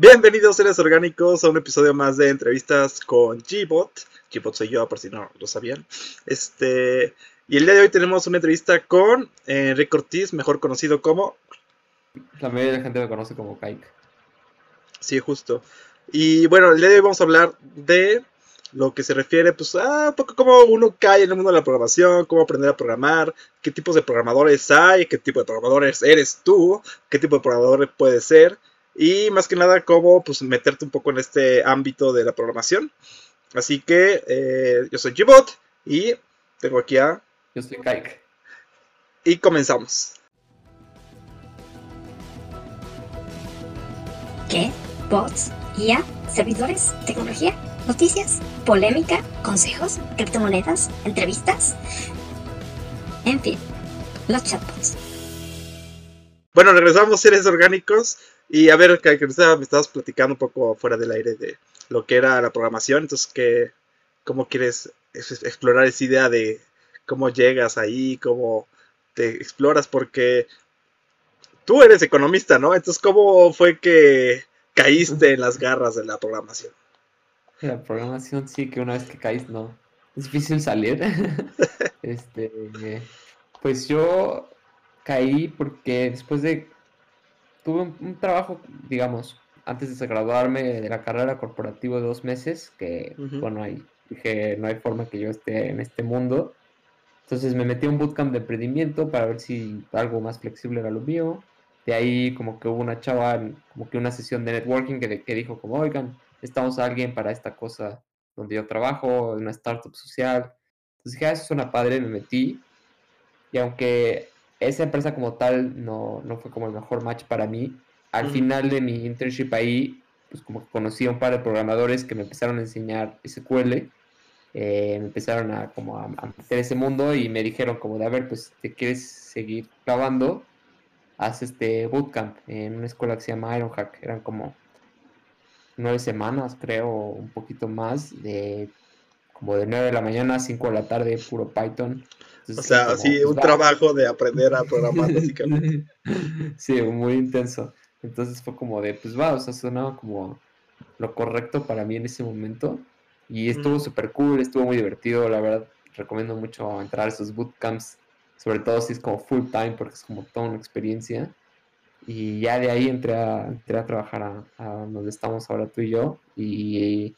Bienvenidos seres orgánicos a un episodio más de entrevistas con Gbot. Gbot soy yo, por si no lo sabían. Este, y el día de hoy tenemos una entrevista con eh, Enrique Ortiz, mejor conocido como... La mayoría de la gente me conoce como Kike. Sí, justo. Y bueno, el día de hoy vamos a hablar de lo que se refiere, pues, a un poco cómo uno cae en el mundo de la programación, cómo aprender a programar, qué tipos de programadores hay, qué tipo de programadores eres tú, qué tipo de programador puedes ser, y más que nada cómo, pues, meterte un poco en este ámbito de la programación. Así que, eh, yo soy Gbot y tengo aquí a... Yo soy Kike. Y comenzamos. ¿Qué? ¿Bots? ¿IA? ¿Servidores? ¿Tecnología? noticias, polémica, consejos, criptomonedas, entrevistas, en fin, los chatbots. Bueno, regresamos seres orgánicos y a ver, que me estabas platicando un poco fuera del aire de lo que era la programación, entonces que, ¿cómo quieres explorar esa idea de cómo llegas ahí, cómo te exploras? Porque tú eres economista, ¿no? Entonces, ¿cómo fue que caíste en las garras de la programación? La programación sí que una vez que caes no. Es difícil salir. este, pues yo caí porque después de tuve un, trabajo, digamos, antes de graduarme de la carrera corporativa de dos meses, que bueno, ahí dije, no hay forma que yo esté en este mundo. Entonces me metí a un bootcamp de emprendimiento para ver si algo más flexible era lo mío. De ahí como que hubo una chava, como que una sesión de networking que, que dijo como, oigan, estamos a alguien para esta cosa donde yo trabajo, en una startup social. Entonces dije, ah, eso suena padre, me metí. Y aunque esa empresa como tal no, no fue como el mejor match para mí, al final de mi internship ahí, pues como que conocí a un par de programadores que me empezaron a enseñar SQL. Eh, me empezaron a como a, meter ese mundo y me dijeron como de, a ver, pues te quieres seguir grabando, haz este bootcamp en una escuela que se llama Ironhack. Eran como nueve semanas, creo, un poquito más, de como de nueve de la mañana a cinco de la tarde, puro Python. o sea, sí, un trabajo de aprender a programar, básicamente. sí, muy intenso. Entonces fue como de, pues va, o sea, sonaba como lo correcto para mí en ese momento. Y estuvo súper cool, estuvo muy divertido, la verdad. Recomiendo mucho entrar a esos bootcamps, sobre todo si es como full time, porque es como toda una experiencia. Y ya de ahí entré a, entré a trabajar a, donde estamos ahora tú y yo. Y,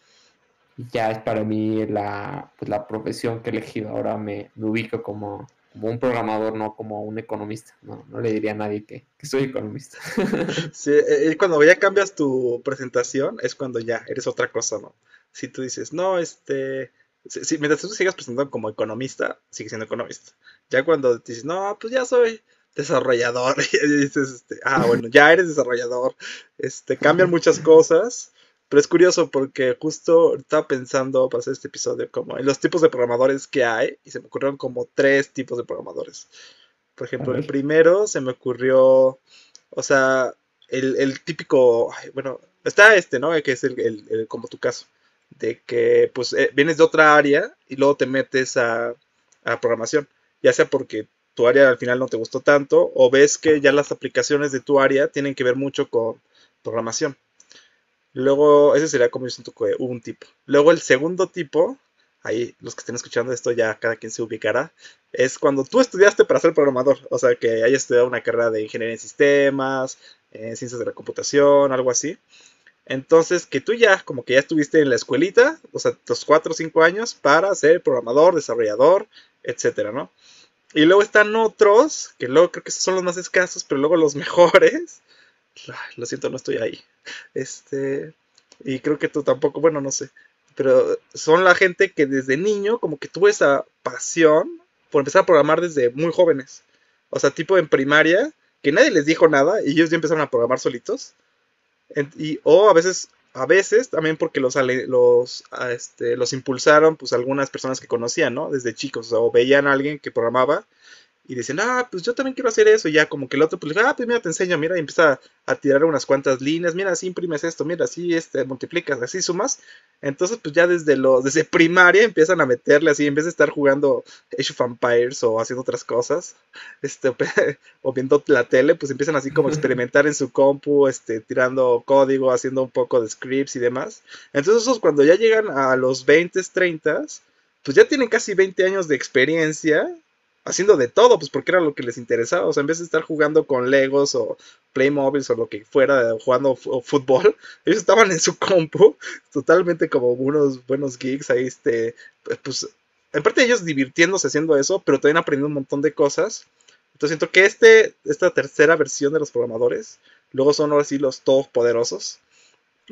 ya es para mí la, pues la profesión que he elegido. Ahora me, ubico como, como, un programador, no como un economista. No, no le diría a nadie que, que soy economista. Sí, y cuando ya cambias tu presentación es cuando ya eres otra cosa, ¿no? Si tú dices, no, este... Si, mientras tú sigas presentando como economista, sigue siendo economista. Ya cuando dices, no, pues ya soy desarrollador. Dices, este, ah, bueno, ya eres desarrollador. Este, cambian muchas cosas. Pero es curioso porque justo estaba pensando para hacer este episodio como en los tipos de programadores que hay y se me ocurrieron como tres tipos de programadores. Por ejemplo, el primero se me ocurrió, o sea, el, típico, bueno, está este, ¿no? Que es el, como tu caso, de que pues eh, vienes de otra área y luego te metes a, a programación, ya sea porque tu área al final no te gustó tanto o ves que ya las aplicaciones de tu área tienen que ver mucho con programación. Luego, ese sería como un tipo. Luego el segundo tipo, ahí los que estén escuchando esto ya cada quien se ubicará, es cuando tú estudiaste para ser programador, o sea, que hayas estudiado una carrera de ingeniería en sistemas, en ciencias de la computación, algo así. Entonces, que tú ya, como que ya estuviste en la escuelita, o sea, los 4 o 5 años para ser programador, desarrollador, etcétera, ¿no? Y luego están otros, que luego creo que son los más escasos, pero luego los mejores. Lo siento, no estoy ahí. Este. Y creo que tú tampoco, bueno, no sé. Pero son la gente que desde niño, como que tuvo esa pasión por empezar a programar desde muy jóvenes. O sea, tipo en primaria, que nadie les dijo nada y ellos ya empezaron a programar solitos. Y, o a veces a veces también porque los, los, este, los impulsaron pues algunas personas que conocían, ¿no? Desde chicos, o veían a alguien que programaba y dicen, ah, pues yo también quiero hacer eso. Y ya como que el otro, pues, ah, pues mira, te enseño, mira, y empieza a tirar unas cuantas líneas, mira, así imprimes esto, mira, así este, multiplicas, así sumas. Entonces, pues ya desde lo, desde primaria empiezan a meterle así, en vez de estar jugando Age of Empires o haciendo otras cosas, este, o viendo la tele, pues empiezan así como a experimentar en su compu, este, tirando código, haciendo un poco de scripts y demás. Entonces, esos cuando ya llegan a los 20, 30, pues ya tienen casi 20 años de experiencia haciendo de todo, pues porque era lo que les interesaba. O sea, en vez de estar jugando con Legos o Playmobil o lo que fuera, jugando fútbol, ellos estaban en su compu, totalmente como unos buenos geeks ahí, este, pues, en parte ellos divirtiéndose haciendo eso, pero también aprendiendo un montón de cosas. Entonces siento que este, esta tercera versión de los programadores, luego son ahora sí los poderosos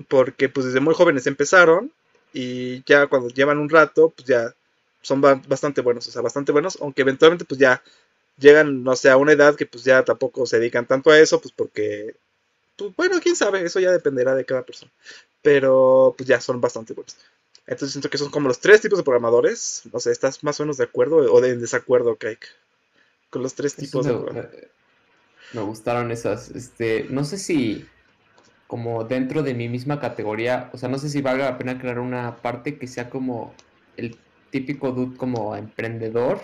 porque pues desde muy jóvenes empezaron y ya cuando llevan un rato, pues ya son bastante buenos, o sea, bastante buenos, aunque eventualmente pues ya llegan, no sé, a una edad que pues ya tampoco se dedican tanto a eso, pues porque, pues bueno, quién sabe, eso ya dependerá de cada persona, pero pues ya son bastante buenos. Entonces siento que son como los tres tipos de programadores, no sé, ¿estás más o menos de acuerdo o de desacuerdo, Kike? Con los tres tipos de programadores. Me gustaron esas, este, no sé si como dentro de mi misma categoría, o sea, no sé si valga la pena crear una parte que sea como el típico dude como emprendedor,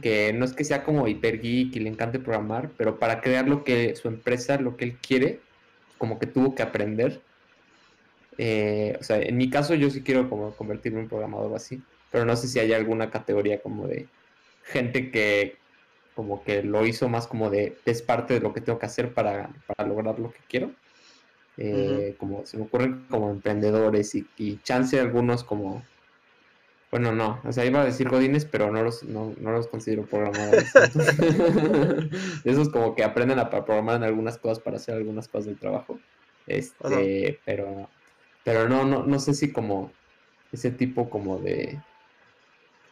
que no es que sea como hiper geek y le encante programar, pero para crear lo que su empresa, lo que él quiere, como que tuvo que aprender. Eh, o sea, en mi caso yo sí quiero como convertirme en programador así, pero no sé si hay alguna categoría como de gente que como que lo hizo más como de es parte de lo que tengo que hacer para, para lograr lo que quiero. Eh, como se me ocurren como emprendedores y, y chance algunos como bueno, no, o sea, iba a decir Godines, pero no los, no, los considero programadores. Esos como que aprenden a programar en algunas cosas para hacer algunas cosas del trabajo. Este, pero, pero no, no, no sé si como ese tipo como de,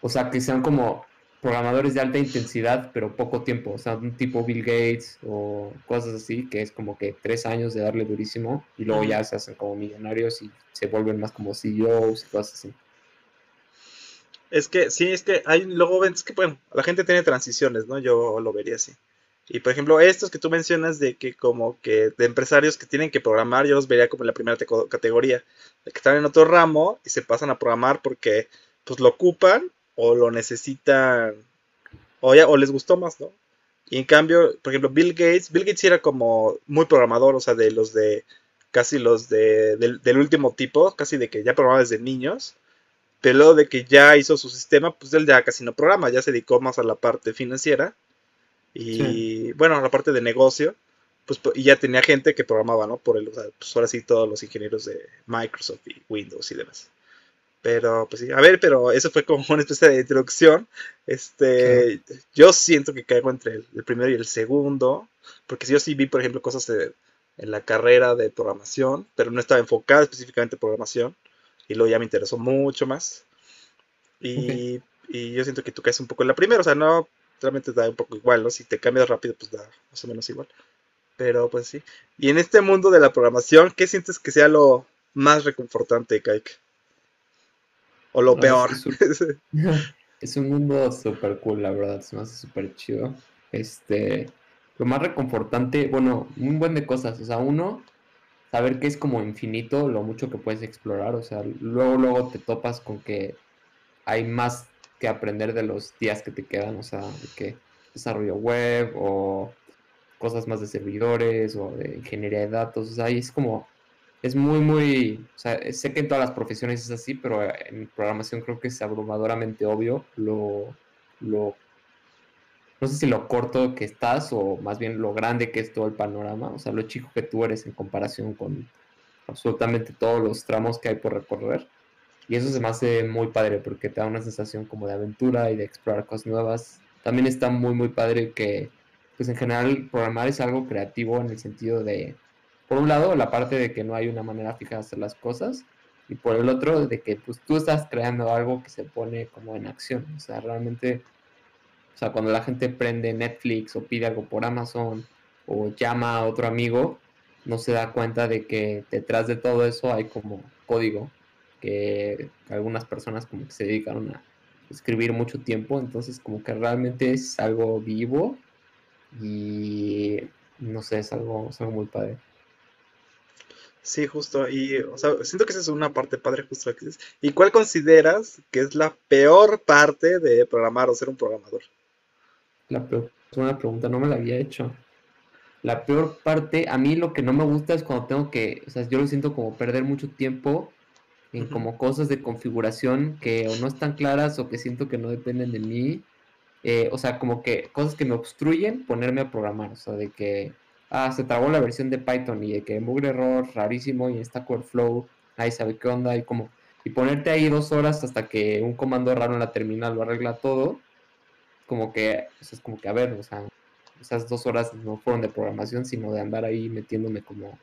o sea, que sean como programadores de alta intensidad, pero poco tiempo, o sea, un tipo Bill Gates o cosas así, que es como que tres años de darle durísimo y luego ya se hacen como millonarios y se vuelven más como CEOs y cosas así. Es que, sí, es que hay, luego ves que, bueno, la gente tiene transiciones, ¿no? Yo lo vería así. Y por ejemplo, estos que tú mencionas de que como que de empresarios que tienen que programar, yo los vería como en la primera categoría, que están en otro ramo y se pasan a programar porque pues lo ocupan o lo necesitan o, ya, o les gustó más, ¿no? Y en cambio, por ejemplo, Bill Gates, Bill Gates era como muy programador, o sea, de los de casi los de, del, del último tipo, casi de que ya programaba desde niños pero de que ya hizo su sistema, pues él ya casi no programa, ya se dedicó más a la parte financiera y bueno, a la parte de negocio, pues y ya tenía gente que programaba, ¿no? Por o sea, pues ahora sí todos los ingenieros de Microsoft y Windows y demás. Pero, pues sí, a ver, pero eso fue como una especie de introducción. Este, yo siento que caigo entre el, primero y el segundo, porque si yo sí vi, por ejemplo, cosas en la carrera de programación, pero no estaba enfocada específicamente en programación y luego ya me interesó mucho más. Y, yo siento que tú caes un poco en la primera, o sea, no, realmente da un poco igual, ¿no? Si te cambias rápido, pues da más o menos igual. Pero pues sí. Y en este mundo de la programación, ¿qué sientes que sea lo más reconfortante, Kike? O lo peor. Es un, mundo súper cool, la verdad, es más súper chido. Este, lo más reconfortante, bueno, un buen de cosas. O sea, uno, saber que es como infinito lo mucho que puedes explorar, o sea, luego, luego te topas con que hay más que aprender de los días que te quedan, o sea, que desarrollo web o cosas más de servidores o de ingeniería de datos, o sea, es como, es muy, muy, o sea, sé que en todas las profesiones es así, pero en programación creo que es abrumadoramente obvio lo, lo no sé si lo corto que estás o más bien lo grande que es todo el panorama, o sea, lo chico que tú eres en comparación con absolutamente todos los tramos que hay por recorrer. Y eso se me hace muy padre porque te da una sensación como de aventura y de explorar cosas nuevas. También está muy, muy padre que, pues en general, programar es algo creativo en el sentido de, por un lado, la parte de que no hay una manera fija de hacer las cosas y por el otro, de que pues tú estás creando algo que se pone como en acción. O sea, realmente o sea, cuando la gente prende Netflix o pide algo por Amazon o llama a otro amigo, no se da cuenta de que detrás de todo eso hay como código que algunas personas como que se dedicaron a escribir mucho tiempo, entonces como que realmente es algo vivo y no sé, es algo, es algo muy padre. Sí, justo. Y, o sea, siento que esa es una parte padre justo. ¿Y cuál consideras que es la peor parte de programar o ser un programador? La una pregunta, no me la había hecho. La peor parte, a mí lo que no me gusta es cuando tengo que, o sea, yo lo siento como perder mucho tiempo en como cosas de configuración que o no están claras o que siento que no dependen de mí. Eh, o sea, como que cosas que me obstruyen ponerme a programar. O sea, de que ah, se trabó la versión de Python y de que mugre error rarísimo y está Flow, nadie sabe qué onda y como y ponerte ahí dos horas hasta que un comando raro en la terminal lo arregla todo, como que, es como que a ver, o sea, esas dos horas no fueron de programación, sino de andar ahí metiéndome como,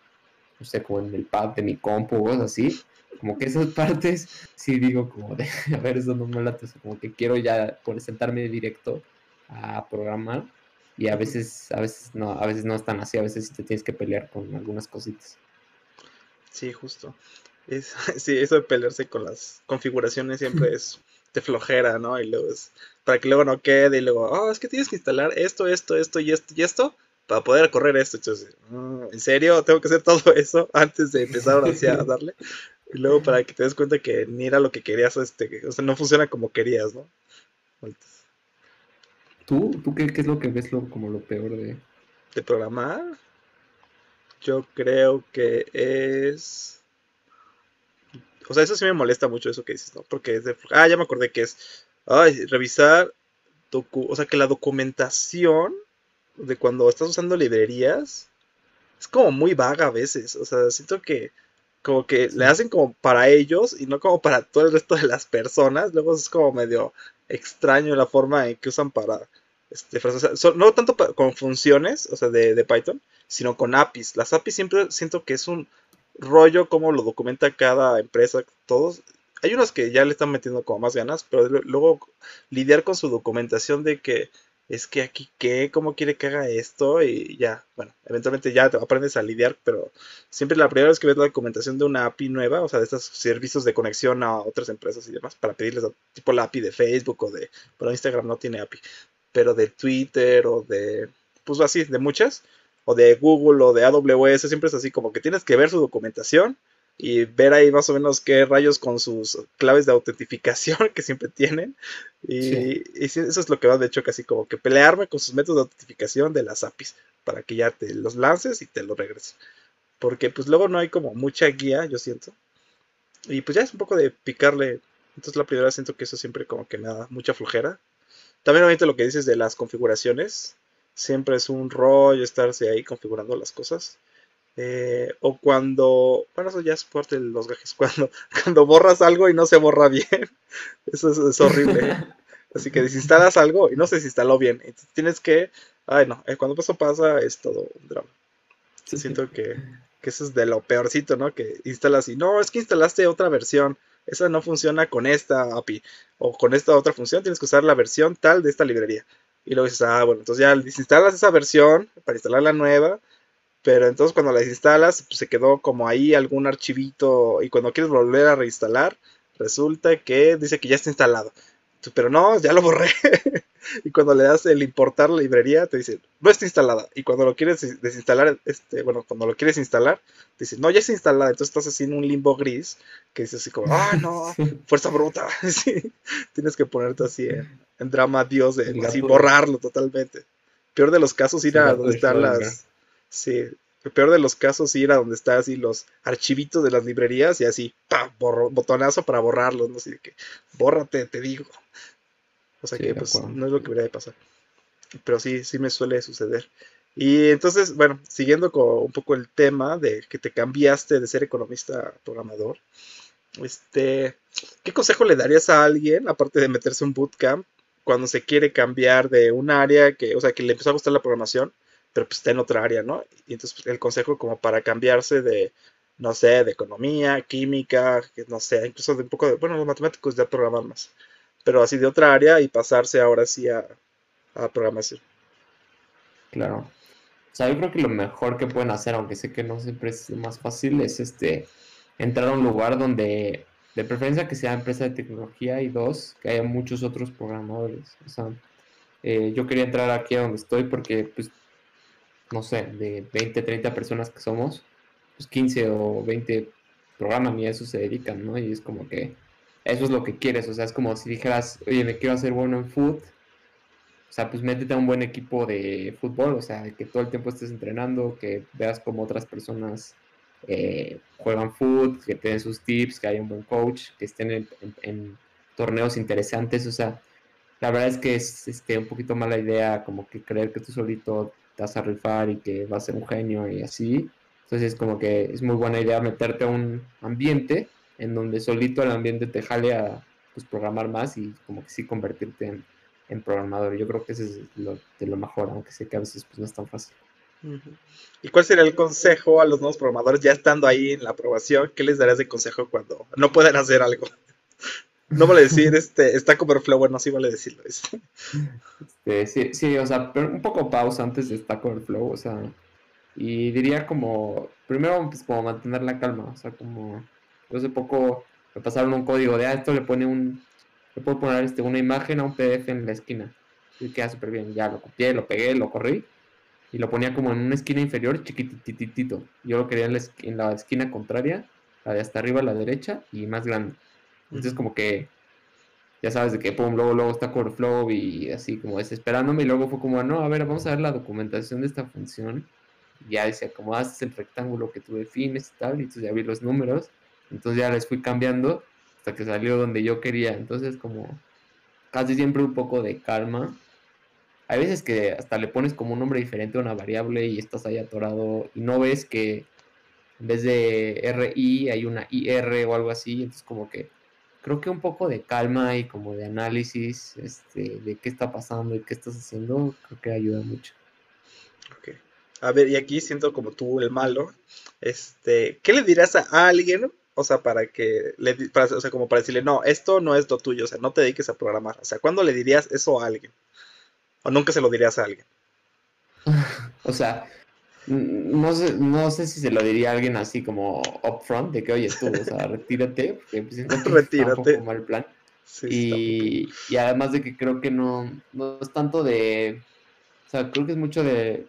no sé, como en el pad de mi compu o cosas así, como que esas partes sí digo como de, a ver, eso no me late, como que quiero ya por sentarme directo a programar y a veces, a veces no, a veces no es tan así, a veces te tienes que pelear con algunas cositas. Sí, justo. Es, sí, eso de pelearse con las configuraciones siempre es de flojera, ¿no? Y luego es para que luego no quede y luego, oh, es que tienes que instalar esto, esto, esto y esto y esto para poder correr esto. Entonces, mm, ¿en serio? ¿Tengo que hacer todo eso antes de empezar a darle? Y luego para que te des cuenta que ni era lo que querías, este, o sea, no funciona como querías, ¿no? ¿Tú, tú qué, es lo que ves lo, como lo peor de... ¿De programar? Yo creo que es... O sea, eso sí me molesta mucho eso que dices, ¿no? Porque es de... Ah, ya me acordé que es... Ay, revisar... o sea, que la documentación de cuando estás usando librerías es como muy vaga a veces. O sea, siento que como que le hacen como para ellos y no como para todo el resto de las personas. Luego es como medio extraño la forma en que usan para este, no tanto con funciones, o sea, de, Python, sino con APIs. Las APIs siempre siento que es un rollo como lo documenta cada empresa, todos. Hay unos que ya le están metiendo como más ganas, pero luego lidiar con su documentación de que es que aquí qué, cómo quiere que haga esto y ya, bueno, eventualmente ya aprendes a lidiar, pero siempre la primera vez que ves la documentación de una API nueva, o sea, de estos servicios de conexión a otras empresas y demás, para pedirles tipo la API de Facebook o de, pero Instagram no tiene API, pero de Twitter o de, pues así, de muchas, o de Google o de AWS, siempre es así como que tienes que ver su documentación y ver ahí más o menos qué rayos con sus claves de autentificación que siempre tienen. Y, eso es lo que va, de hecho, casi como que pelearme con sus métodos de autentificación de las APIs para que ya te los lances y te los regreses. Porque pues luego no hay como mucha guía, yo siento. Y pues ya es un poco de picarle. Entonces la primera siento que eso siempre como que me da mucha flojera. También obviamente lo que dices de las configuraciones. Siempre es un rollo estarse ahí configurando las cosas. Eh, o cuando, bueno, eso ya es parte de los gajes, cuando, cuando borras algo y no se borra bien, eso es, horrible. Así que desinstalas algo y no se desinstaló bien. Entonces tienes que, ay no, eh, cuando eso pasa es todo un drama. Siento que, que, eso es de lo peorcito, ¿no? Que instalas y no, es que instalaste otra versión. Esa no funciona con esta API o con esta otra función. Tienes que usar la versión tal de esta librería. Y luego dices, ah, bueno, entonces ya desinstalas esa versión para instalar la nueva pero entonces cuando las instalas, pues se quedó como ahí algún archivito y cuando quieres volver a reinstalar, resulta que dice que ya está instalado. Pero no, ya lo borré. y cuando le das el importar la librería, te dice, no está instalada. Y cuando lo quieres desinstalar, este, bueno, cuando lo quieres instalar, te dice, no, ya está instalada. Entonces estás así en un limbo gris que dices así como, ah, no, fuerza bruta. sí, tienes que ponerte así en, drama Dios de así borrarlo totalmente. Peor de los casos, ir a donde están las Sí, peor de los casos ir a donde están así los archivitos de las librerías y así, pa, botonazo para borrarlos, no sé, que bórrate, te digo. O sea que pues no es lo que debería de pasar. Pero sí, sí me suele suceder. Y entonces, bueno, siguiendo con un poco el tema de que te cambiaste de ser economista a programador, este, ¿qué consejo le darías a alguien, aparte de meterse un bootcamp, cuando se quiere cambiar de un área que, o sea, que le empezó a gustar la programación, pero pues está en otra área, ¿no? Y entonces pues, el consejo como para cambiarse de, no sé, de economía, química, no sé, incluso de un poco de, bueno, los matemáticos ya programan más, pero así de otra área y pasarse ahora sí a, a programación. Claro. O sea, yo creo que lo mejor que pueden hacer, aunque sé que no siempre es más fácil, es este entrar a un lugar donde de preferencia que sea empresa de tecnología y dos, que haya muchos otros programadores. O sea, eh, yo quería entrar aquí a donde estoy porque, pues, no sé, de 20, 30 personas que somos, pues 15 o 20 programan y a eso se dedican, ¿no? Y es como que eso es lo que quieres, o sea, es como si dijeras, oye, me quiero hacer bueno en foot, o sea, pues métete a un buen equipo de fútbol, o sea, que todo el tiempo estés entrenando, que veas como otras personas eh, juegan fútbol, que te sus tips, que haya un buen coach, que estén en, torneos interesantes. O sea, la verdad es que es este, un poquito mala idea como que creer que tú solito te vas a rifar y que vas a ser un genio y así. Entonces, como que es muy buena idea meterte a un ambiente en donde solito el ambiente te jale a pues, programar más y como que sí convertirte en, en programador. Yo creo que eso es lo, de lo mejor, aunque sé que a veces pues, no es tan fácil. ¿Y cuál sería el consejo a los nuevos programadores ya estando ahí en la aprobación? ¿Qué les darías de consejo cuando no pueden hacer algo? No vale decir, este, está Overflow, bueno, sí vale decirlo. Este, sí, sí, o sea, pero un poco pausa antes de Stack Overflow, o sea, y diría como, primero, pues como mantener la calma, o sea, como, hace poco me pasaron un código de, ah, esto le pone un, le puedo poner este, una imagen a un PDF en la esquina, y queda súper bien, ya lo copié, lo pegué, lo corrí, y lo ponía como en una esquina inferior, chiquititito. Yo lo quería en la, esquina contraria, la de hasta arriba a la derecha y más grande. Entonces como que ya sabes de que pum, luego, luego está flow y así como desesperándome y luego fue como, no, a ver, vamos a ver la documentación de esta función. Y ya decía, como haces el rectángulo que tú defines y tal, y entonces ya vi los números. Entonces ya les fui cambiando hasta que salió donde yo quería. Entonces como casi siempre un poco de calma hay veces que hasta le pones como un nombre diferente a una variable y estás ahí atorado y no ves que en vez de RI hay una IR o algo así, entonces como que creo que un poco de calma y como de análisis este, de qué está pasando y qué estás haciendo, creo que ayuda mucho. Ok. A ver, y aquí siento como tú el malo, este, ¿qué le dirás a alguien? O sea, para que le, o sea, como para decirle, no, esto no es lo tuyo, o sea, no te dediques a programar. O sea, ¿cuándo le dirías eso a alguien? ¿O nunca se lo dirías a alguien? o sea, no sé, no sé si se lo diría a alguien así como upfront, de que oye tú, o sea, retírate, porque pues, retírate. Como el plan. y, y, además de que creo que no, no es tanto de, o sea, creo que es mucho de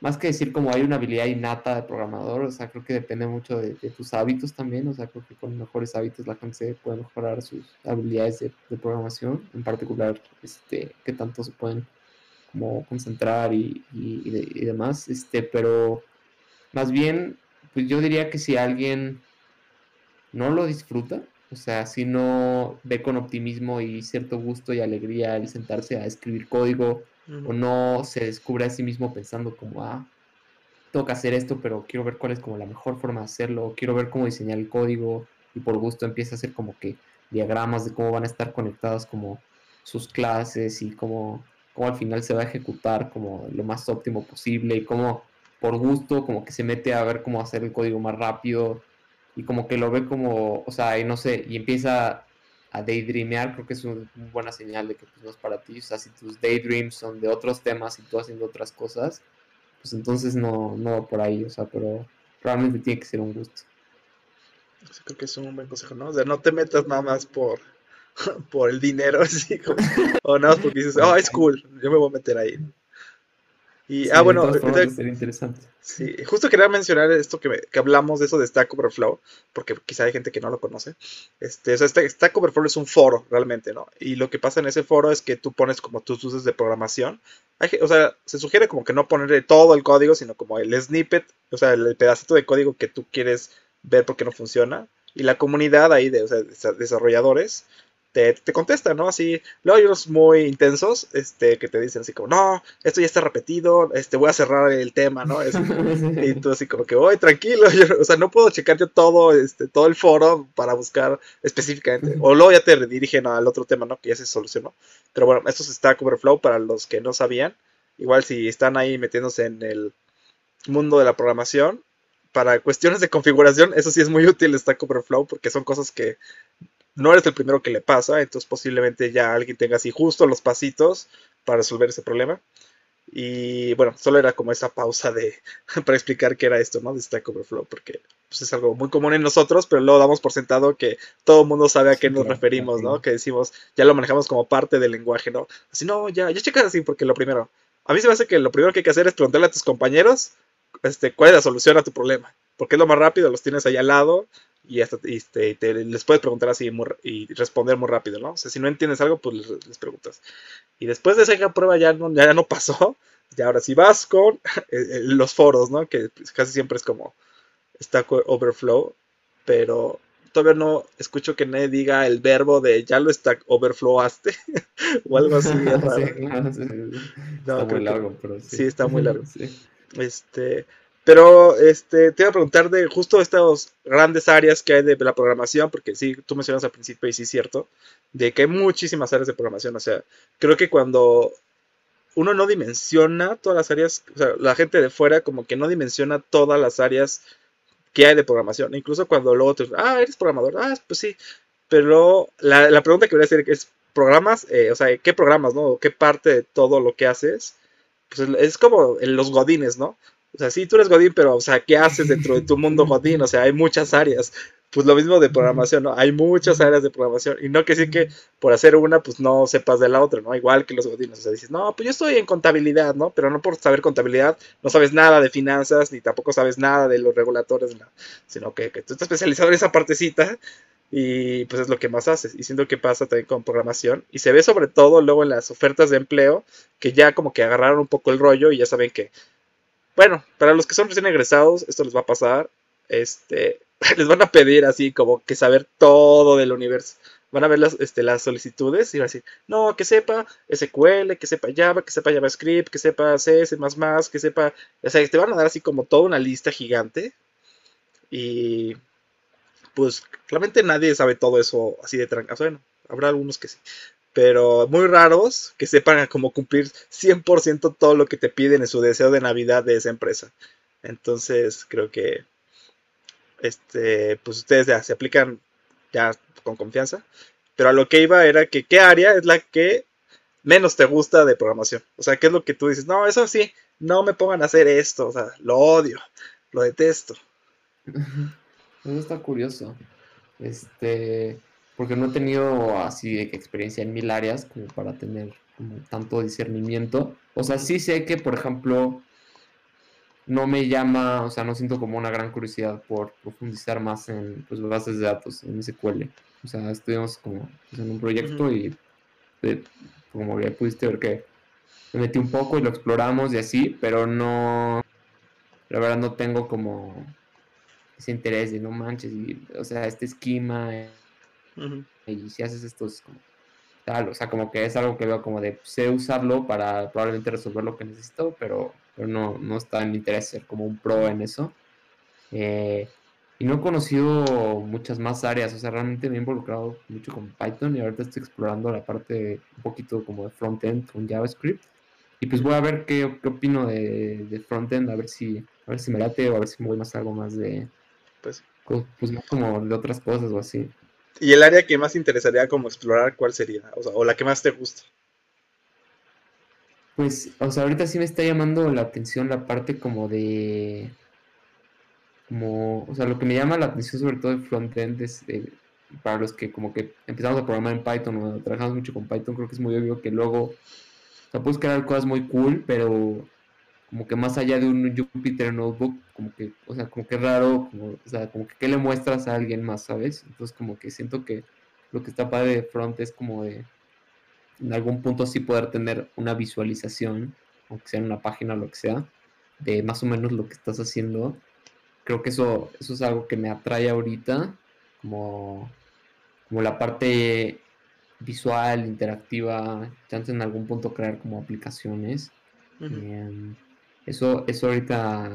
más que decir como hay una habilidad innata de programador, o sea, creo que depende mucho de, tus hábitos también, o sea, creo que con mejores hábitos la gente puede mejorar sus habilidades de, programación, en particular, este, qué tanto se pueden como concentrar y, y, demás, este, pero más bien, pues yo diría que si alguien no lo disfruta, o sea, si no ve con optimismo y cierto gusto y alegría el sentarse a escribir código, o no se descubre a sí mismo pensando como, ah, tengo que hacer esto, pero quiero ver cuál es como la mejor forma de hacerlo, quiero ver cómo diseñar el código y por gusto empieza a hacer como que diagramas de cómo van a estar conectadas como sus clases y cómo, cómo al final se va a ejecutar como lo más óptimo posible y cómo por gusto como que se mete a ver cómo hacer el código más rápido y como que lo ve como, o sea, y no sé, y empieza a daydreamear, creo que es una buena señal de que pues, no es para ti. O sea, si tus daydreams son de otros temas y tú haciendo otras cosas, pues entonces no, no va por ahí, o sea, pero realmente tiene que ser un gusto. creo que es un buen consejo, ¿no? O sea, no te metas nada más por, por el dinero, así o nada más porque dices, oh, es cool, yo me voy a meter ahí. Y, ah, bueno, interesante. Sí, justo quería mencionar esto que, que, hablamos de eso de Stack Overflow, porque quizá hay gente que no lo conoce. Este, o sea, Stack Overflow es un foro realmente, ¿no? Y lo que pasa en ese foro es que tú pones como tus usos de programación. o sea, se sugiere como que no ponerle todo el código, sino como el snippet, o sea, el pedacito de código que tú quieres ver porque no funciona. Y la comunidad ahí de o sea, desarrolladores te, te contestan, ¿no? Así, luego hay unos muy intensos, este, que te dicen así como, no, esto ya está repetido, este, voy a cerrar el tema, ¿no? y tú así como que, voy tranquilo, o sea, no puedo checar yo todo, este, todo el foro para buscar específicamente, o luego ya te redirigen al otro tema, ¿no? Que ya se solucionó. Pero bueno, esto es Stack Overflow para los que no sabían. Igual si están ahí metiéndose en el mundo de la programación, para cuestiones de configuración, eso sí es muy útil Stack Overflow porque son cosas que no eres el primero que le pasa, entonces posiblemente ya alguien tenga así justo los pasitos para resolver ese problema. Y bueno, solo era como esa pausa de para explicar qué era esto, ¿no? De Stack Overflow, porque pues es algo muy común en nosotros, pero luego damos por sentado que todo el mundo sabe a qué Sí, nos claro, referimos, claro. ¿no? Que decimos, ya lo manejamos como parte del lenguaje, ¿no? Así, no, ya, ya checas así, porque lo primero, a mí se me hace que lo primero que hay que hacer es preguntarle a tus compañeros, este, cuál es la solución a tu problema, porque es lo más rápido, los tienes ahí al lado y hasta y este, te- les puedes preguntar así muy y responder muy rápido, ¿no? O sea, si no entiendes algo, pues les, les preguntas. Y después de esa prueba ya no, ya no pasó, y ahora sí vas con eh, eh, los foros, ¿no? Que pues, casi siempre es como Stack Overflow, pero todavía no escucho que nadie diga el verbo de ya lo Stack Overflowaste o algo así. Sí, claro, sí. No, Está muy que- largo, pero sí. sí, está muy largo. Este, pero este, te iba a preguntar de justo estas grandes áreas que hay de la programación, porque sí, tú mencionas al principio y sí es cierto, de que hay muchísimas áreas de programación. O sea, creo que cuando uno no dimensiona todas las áreas, o sea, la gente de fuera como que no dimensiona todas las áreas que hay de programación. Incluso cuando luego te ah, eres programador, ah, pues sí. Pero la, la pregunta que voy a hacer es, ¿programas? Eh, o sea, ¿qué programas, no? ¿Qué parte de todo lo que haces? Pues es, como los godines, ¿no? O sea, sí, tú eres godín, pero, o sea, ¿qué haces dentro de tu mundo godín? O sea, hay muchas áreas. Pues lo mismo de programación, ¿no? Hay muchas áreas de programación. Y no que sí que por hacer una, pues no sepas de la otra, ¿no? Igual que los godines. O sea, dices, no, pues yo estoy en contabilidad, ¿no? Pero no por saber contabilidad, no sabes nada de finanzas, ni tampoco sabes nada de los regulatorios, no. sino que, que tú estás especializado en esa partecita y pues es lo que más haces. Y siento que pasa también con programación. Y se ve sobre todo luego en las ofertas de empleo, que ya como que agarraron un poco el rollo y ya saben que, bueno, para los que son recién egresados, esto les va a pasar. Este, les van a pedir así como que saber todo del universo. Van a ver las, este, las solicitudes y van a decir, no, que sepa SQL, que sepa Java, que sepa JavaScript, que sepa C, C++, que sepa... O sea, te van a dar así como toda una lista gigante. Y pues realmente nadie sabe todo eso así de tranca. Bueno, habrá algunos que sí. Pero muy raros que sepan cómo cumplir 100% todo lo que te piden en su deseo de Navidad de esa empresa. Entonces creo que este, pues ustedes ya se aplican ya con confianza. Pero a lo que iba era que qué área es la que menos te gusta de programación. O sea, qué es lo que tú dices, no, eso sí, no me pongan a hacer esto. O sea, lo odio, lo detesto. Eso está curioso. Este, porque no he tenido así de que experiencia en mil áreas como para tener como tanto discernimiento. O sea, sí sé que, por ejemplo, no me llama, o sea, no siento como una gran curiosidad por profundizar más en pues, bases de datos, en SQL. O sea, estuvimos como pues, en un proyecto y eh, como ya pudiste ver que me metí un poco y lo exploramos y así, pero no, la verdad no tengo como ese interés de no manches, y, o sea, este esquema eh, Y si haces esto es como tal, o sea, como que es algo que veo como de sé usarlo para probablemente resolver lo que necesito, pero, pero no, no está en mi interés ser como un pro en eso. Eh, y no he conocido muchas más áreas, o sea, realmente me he involucrado mucho con Python y ahorita estoy explorando la parte un poquito como de frontend con JavaScript. Y pues voy a ver qué, qué opino de, de frontend, a ver si, a ver si me late o a ver si me voy más algo más de, Pues, pues más como de otras cosas o así. Y el área que más te interesaría como explorar, ¿cuál sería? O sea, o la que más te gusta. Pues, o sea, ahorita sí me está llamando la atención la parte como de, como, o sea, lo que me llama la atención sobre todo de frontend es, eh, para los que como que empezamos a programar en Python o trabajamos mucho con Python, creo que es muy obvio que luego, o sea, puedes crear cosas muy cool, pero como que más allá de un Jupyter Notebook, como que, o sea, como que raro, como, o sea, como que qué le muestras a alguien más, ¿sabes? Entonces como que siento que lo que está padre de front es como de en algún punto sí poder tener una visualización, aunque sea en una página o lo que sea, de más o menos lo que estás haciendo. Creo que eso, eso es algo que me atrae ahorita, como, como la parte visual, interactiva, chance en algún punto crear como aplicaciones. Eso, eso ahorita,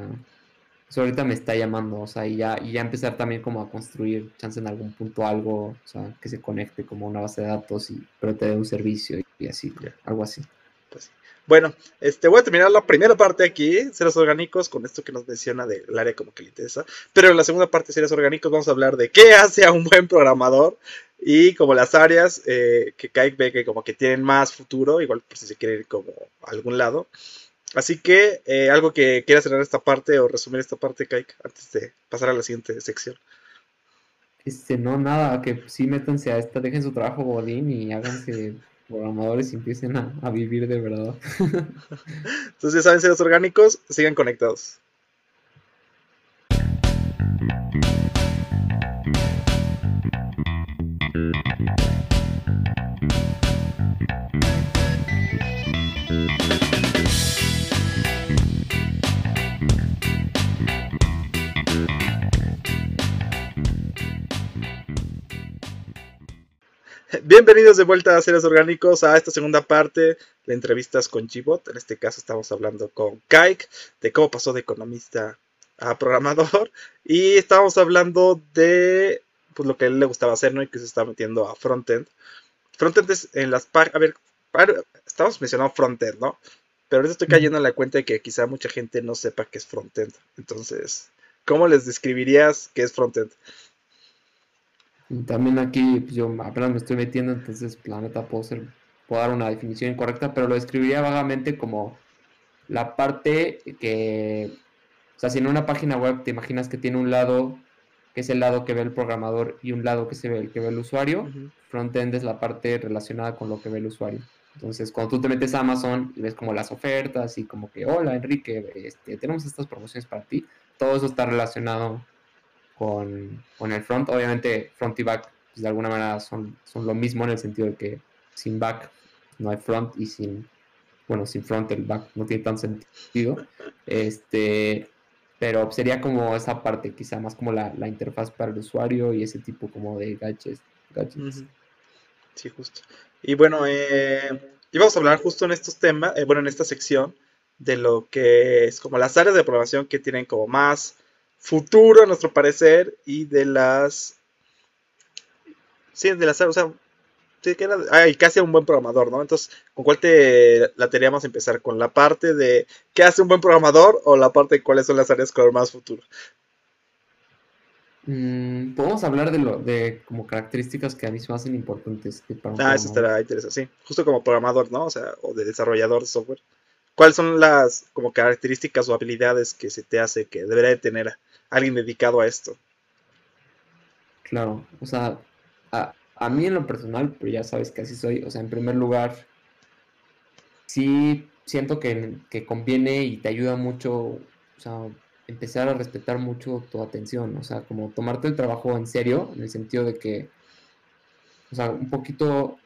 eso ahorita me está llamando, o sea, y ya, y ya empezar también como a construir, chance en algún punto algo, o sea, que se conecte como una base de datos y, pero te dé un servicio y, y así, algo así. Pues. Bueno, este, voy a terminar la primera parte aquí, seres orgánicos, con esto que nos menciona del área como que le interesa. Pero en la segunda parte, seres orgánicos, vamos a hablar de qué hace a un buen programador y como las áreas eh, que Kike ve que como que tienen más futuro, igual por si se quiere ir como a algún lado. Así que, eh, algo que quieras cerrar esta parte o resumir esta parte, Kaik, antes de pasar a la siguiente sección. Este, no, nada, que sí métanse a esta, dejen su trabajo Godín y háganse programadores y empiecen a, a vivir de verdad. Entonces, saben ser los orgánicos, sigan conectados. Bienvenidos de vuelta a Seres Orgánicos a esta segunda parte de entrevistas con Gbot. En este caso estamos hablando con Kaik de cómo pasó de economista a programador y estamos hablando de pues, lo que a él le gustaba hacer ¿no? y que se está metiendo a frontend. Frontend es en las páginas... A ver, estamos mencionando frontend, ¿no? Pero ahorita estoy cayendo en la cuenta de que quizá mucha gente no sepa qué es frontend. Entonces, ¿cómo les describirías qué es frontend? Y también aquí pues, yo apenas me estoy metiendo, entonces pues, la neta puedo, ser, puedo dar una definición incorrecta, pero lo describiría vagamente como la parte que, o sea, si en una página web te imaginas que tiene un lado que es el lado que ve el programador y un lado que se ve el que ve el usuario, frontend es la parte relacionada con lo que ve el usuario. Entonces, cuando tú te metes a Amazon y ves como las ofertas y como que, hola Enrique, este, tenemos estas promociones para ti, todo eso está relacionado con, el front. Obviamente, front y back, pues, de alguna manera son, son lo mismo en el sentido de que sin back no hay front y sin, bueno, sin front el back no tiene tan sentido. Este, pero sería como esa parte, quizá más como la, interfaz para el usuario y ese tipo como de gadgets. Sí, justo. Y bueno, eh, íbamos a hablar justo en estos temas, eh, bueno, en esta sección, de lo que es como las áreas de programación que tienen como más futuro, a nuestro parecer, y de las... Sí, de las... O sea, sí, que era... Ay, casi un buen programador, ¿no? Entonces, ¿con cuál te la teníamos empezar? ¿Con la parte de qué hace un buen programador o la parte de cuáles son las áreas con más futuro? Mm, podemos hablar de lo de como características que a mí se me hacen importantes. ah, eso estará interesante, sí. Justo como programador, ¿no? O sea, o de desarrollador de software. ¿Cuáles son las como características o habilidades que se te hace que debería de tener alguien dedicado a esto? Claro, o sea, a, mí en lo personal, pero ya sabes que así soy, o sea, en primer lugar, sí siento que, que conviene y te ayuda mucho, o sea, empezar a respetar mucho tu atención, o sea, como tomarte el trabajo en serio, en el sentido de que, o sea, un poquito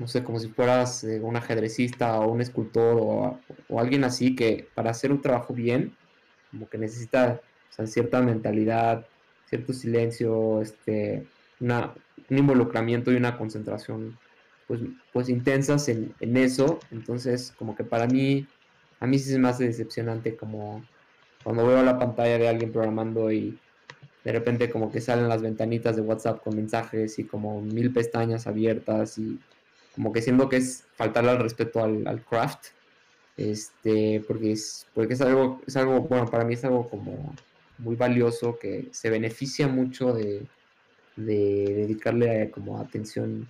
no sé, como si fueras eh, un ajedrecista o un escultor o, alguien así que para hacer un trabajo bien, como que necesita cierta mentalidad, cierto silencio, este, una, un involucramiento y una concentración pues, pues intensas en, en, eso. Entonces, como que para mí, a mí sí es más decepcionante como cuando veo la pantalla de alguien programando y de repente como que salen las ventanitas de WhatsApp con mensajes y como mil pestañas abiertas y como que siento que es faltarle al respeto al, craft, este, porque es, porque es algo, es algo, bueno, para mí es algo como muy valioso que se beneficia mucho de, dedicarle como atención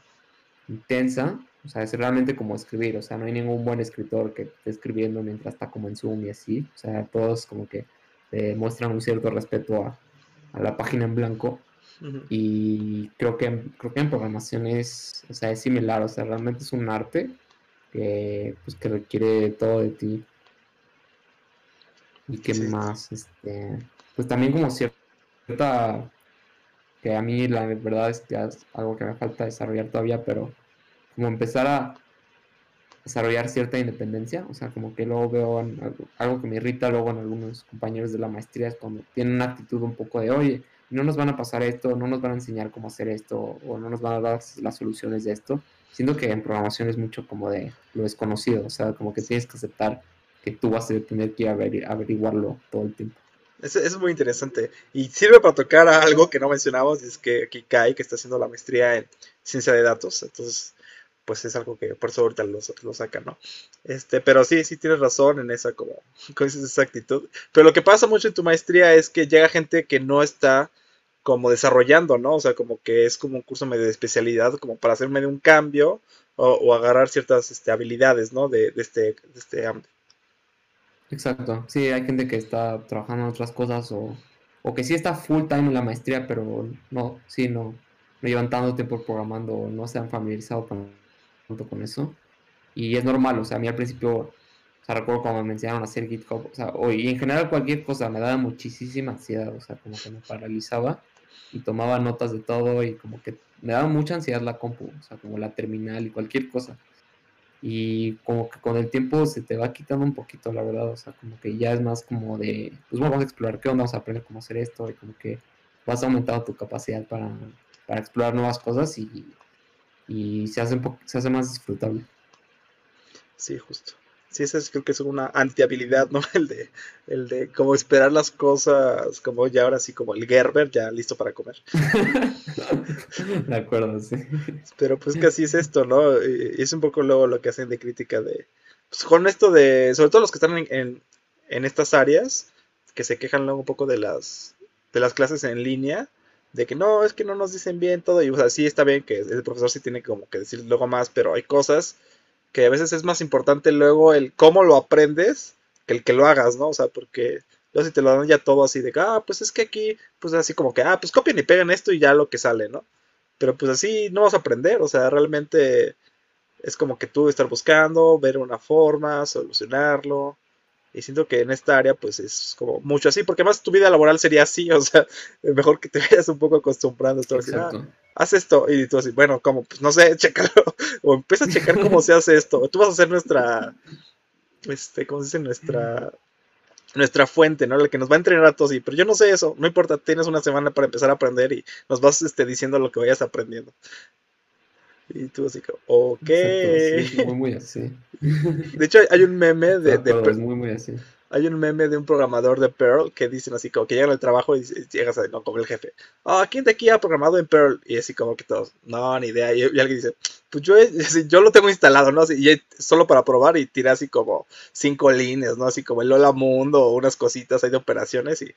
intensa, o sea, es realmente como escribir, o sea, no hay ningún buen escritor que esté escribiendo mientras está como en Zoom y así, o sea, todos como que muestran un cierto respeto a, a la página en blanco. Y creo que, creo que en programación es, o sea, es similar, o sea, realmente es un arte que, pues, que requiere todo de ti. Y que más, este, pues también como cierta, que a mí la verdad es que es algo que me falta desarrollar todavía, pero como empezar a desarrollar cierta independencia, o sea, como que luego veo algo que me irrita luego en algunos compañeros de la maestría es cuando tienen una actitud un poco de, oye, no nos van a pasar esto, no nos van a enseñar cómo hacer esto, o no nos van a dar las soluciones de esto. Siento que en programación es mucho como de lo desconocido, o sea, como que tienes que aceptar que tú vas a tener que averiguarlo todo el tiempo. Es muy interesante. Y sirve para tocar algo que no mencionamos, es que aquí Kai, que está haciendo la maestría en ciencia de datos, entonces, pues es algo que por eso ahorita lo, lo ¿no? Este, pero sí, sí tienes razón en esa como, con esa actitud. Pero lo que pasa mucho en tu maestría es que llega gente que no está como desarrollando, ¿no? O sea, como que es como un curso medio de especialidad, como para hacer medio un cambio o, agarrar ciertas este, habilidades, ¿no? De, este, de este ámbito. Exacto. Sí, hay gente que está trabajando en otras cosas o, o que sí está full time en la maestría, pero no, sí, no, no llevan tanto tiempo programando, no se han familiarizado tanto con eso. Y es normal, o sea, a mí al principio, o sea, recuerdo cuando me enseñaron a hacer GitHub, o sea, o, y en general cualquier cosa me daba muchísima ansiedad, o sea, como que me paralizaba y tomaba notas de todo y como que me daba mucha ansiedad la compu, o sea, como la terminal y cualquier cosa. Y como que con el tiempo se te va quitando un poquito, la verdad, o sea, como que ya es más como de, pues bueno, vamos a explorar qué onda, vamos a aprender cómo hacer esto y como que vas aumentando tu capacidad para, para explorar nuevas cosas y, y se, hace un se hace más disfrutable. Sí, justo. Sí, esa es, creo que es una antihabilidad, ¿no? El de, el de como esperar las cosas, como ya ahora sí, como el Gerber, ya listo para comer. de acuerdo, sí. Pero pues así es esto, ¿no? Y es un poco luego lo que hacen de crítica de, pues con esto de, sobre todo los que están en, en, estas áreas, que se quejan luego un poco de las, de las clases en línea, de que no, es que no nos dicen bien todo, y o sea, sí está bien que el profesor sí tiene como que decir luego más, pero hay cosas que a veces es más importante luego el cómo lo aprendes que el que lo hagas, ¿no? O sea, porque luego si te lo dan ya todo así de, ah, pues es que aquí, pues así como que, ah, pues copian y pegan esto y ya lo que sale, ¿no? Pero pues así no vas a aprender, o sea, realmente es como que tú estar buscando, ver una forma, solucionarlo. Y siento que en esta área pues es como mucho así, porque más tu vida laboral sería así, o sea, mejor que te vayas un poco acostumbrando a esto. Haz esto. Y tú así, bueno, como, pues no sé, chécalo. O empieza a checar cómo se hace esto. Tú vas a ser nuestra, este, ¿cómo se dice? Nuestra, nuestra fuente, ¿no? La que nos va a entrenar a todos. Y, pero yo no sé eso. No importa, tienes una semana para empezar a aprender y nos vas este, diciendo lo que vayas aprendiendo. Y tú así como, ok. muy, muy así. De hecho, hay un meme de... de muy, muy así hay un meme de un programador de Perl que dicen así como que llegan al trabajo y llegas a, no, como el jefe, ah, ¿quién de aquí ha programado en Perl? Y así como que todos, no, ni idea. Y, alguien dice, pues yo, yo lo tengo instalado, ¿no? Así, y solo para probar y tira así como cinco líneas, ¿no? Así como el Lola Mundo o unas cositas ahí de operaciones y